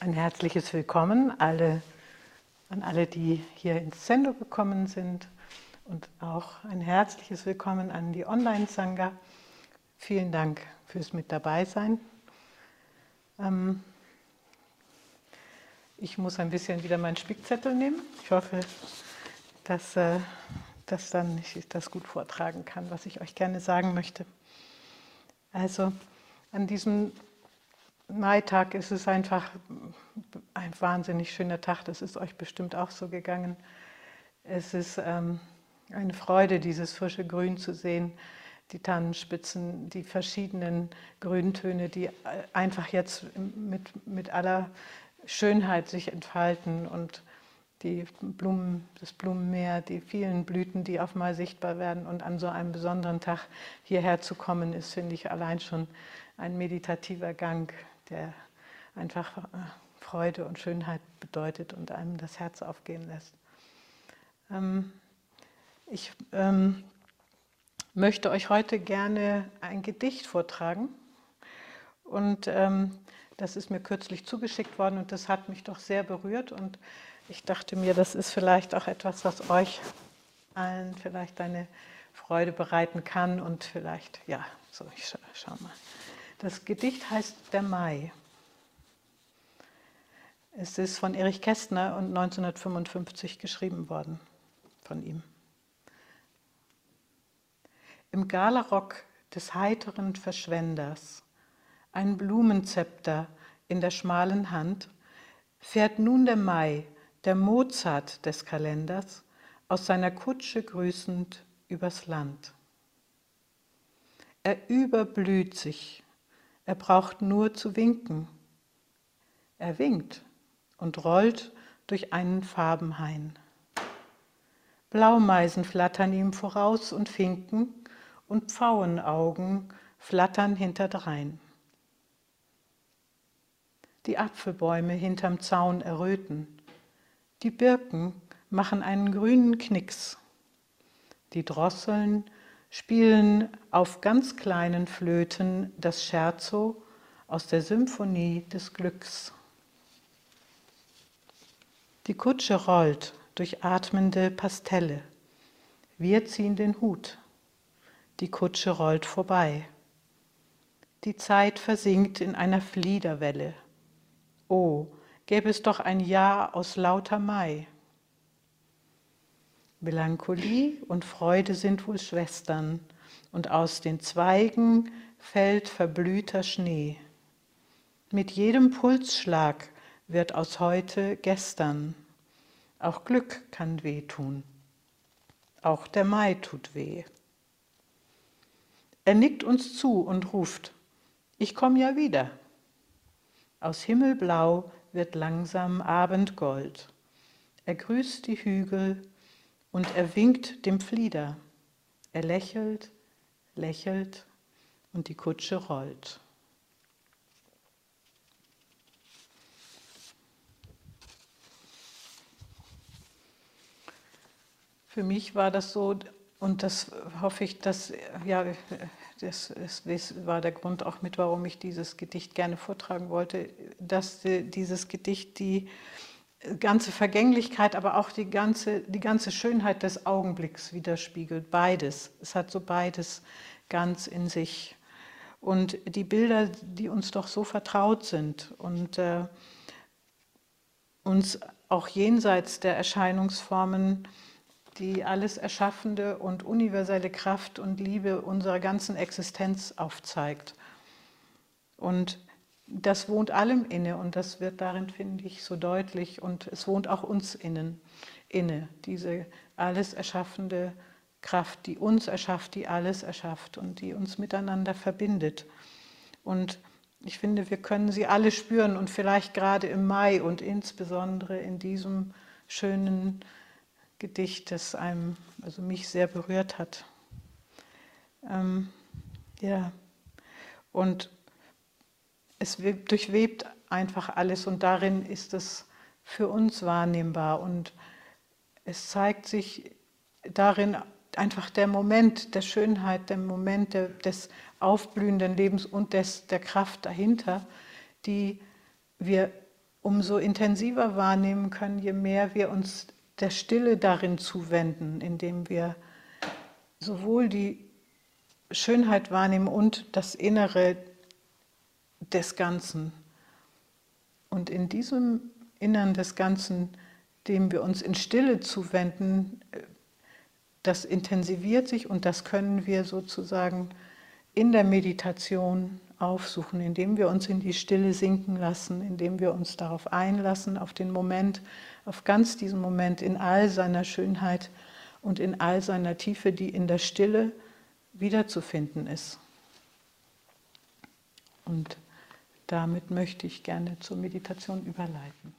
Ein herzliches Willkommen alle, an alle, die hier ins Sendo gekommen sind und auch ein herzliches Willkommen an die Online-Sangha. Vielen Dank fürs Mit dabei sein. Ähm, ich muss ein bisschen wieder meinen Spickzettel nehmen. Ich hoffe, dass, äh, dass dann ich das gut vortragen kann, was ich euch gerne sagen möchte. Also an diesem Maitag ist es einfach ein wahnsinnig schöner Tag. Das ist euch bestimmt auch so gegangen. Es ist ähm, eine Freude, dieses frische Grün zu sehen, die Tannenspitzen, die verschiedenen Grüntöne, die einfach jetzt mit, mit aller Schönheit sich entfalten und die Blumen, das Blumenmeer, die vielen Blüten, die auf mal sichtbar werden. Und an so einem besonderen Tag hierher zu kommen, ist, finde ich, allein schon ein meditativer Gang, der einfach äh, Freude und Schönheit bedeutet und einem das Herz aufgehen lässt. Ähm, ich ähm, möchte euch heute gerne ein Gedicht vortragen und ähm, das ist mir kürzlich zugeschickt worden und das hat mich doch sehr berührt und ich dachte mir, das ist vielleicht auch etwas, was euch allen vielleicht eine Freude bereiten kann und vielleicht, ja, so, ich scha schau mal. Das Gedicht heißt Der Mai. Es ist von Erich Kästner und 1955 geschrieben worden von ihm. Im Galarock des heiteren Verschwenders, ein Blumenzepter in der schmalen Hand, fährt nun der Mai, der Mozart des Kalenders, aus seiner Kutsche grüßend übers Land. Er überblüht sich er braucht nur zu winken. Er winkt und rollt durch einen Farbenhain. Blaumeisen flattern ihm voraus und Finken und Pfauenaugen flattern hinterdrein. Die Apfelbäume hinterm Zaun erröten. Die Birken machen einen grünen Knicks. Die Drosseln spielen auf ganz kleinen Flöten das Scherzo aus der Symphonie des Glücks. Die Kutsche rollt durch atmende Pastelle. Wir ziehen den Hut. Die Kutsche rollt vorbei. Die Zeit versinkt in einer Fliederwelle. Oh, gäbe es doch ein Jahr aus lauter Mai. Melancholie und Freude sind wohl Schwestern, und aus den Zweigen fällt verblühter Schnee. Mit jedem Pulsschlag wird aus heute gestern. Auch Glück kann wehtun. Auch der Mai tut weh. Er nickt uns zu und ruft, ich komm ja wieder. Aus Himmelblau wird langsam Abendgold. Er grüßt die Hügel, und er winkt dem Flieder. Er lächelt, lächelt und die Kutsche rollt. Für mich war das so, und das hoffe ich, dass, ja, das, das war der Grund auch mit, warum ich dieses Gedicht gerne vortragen wollte, dass dieses Gedicht die ganze Vergänglichkeit, aber auch die ganze, die ganze Schönheit des Augenblicks widerspiegelt. Beides. Es hat so beides ganz in sich. Und die Bilder, die uns doch so vertraut sind und äh, uns auch jenseits der Erscheinungsformen die alles erschaffende und universelle Kraft und Liebe unserer ganzen Existenz aufzeigt. Und das wohnt allem inne und das wird darin, finde ich, so deutlich und es wohnt auch uns innen, inne, diese alles erschaffende Kraft, die uns erschafft, die alles erschafft und die uns miteinander verbindet. Und ich finde, wir können sie alle spüren und vielleicht gerade im Mai und insbesondere in diesem schönen Gedicht, das einem, also mich sehr berührt hat. Ähm, ja, und es durchwebt einfach alles und darin ist es für uns wahrnehmbar und es zeigt sich darin einfach der Moment der Schönheit, der Moment der, des aufblühenden Lebens und des, der Kraft dahinter, die wir umso intensiver wahrnehmen können, je mehr wir uns der Stille darin zuwenden, indem wir sowohl die Schönheit wahrnehmen und das Innere des Ganzen. Und in diesem Innern des Ganzen, dem wir uns in Stille zuwenden, das intensiviert sich und das können wir sozusagen in der Meditation aufsuchen, indem wir uns in die Stille sinken lassen, indem wir uns darauf einlassen, auf den Moment, auf ganz diesen Moment in all seiner Schönheit und in all seiner Tiefe, die in der Stille wiederzufinden ist. Und damit möchte ich gerne zur Meditation überleiten.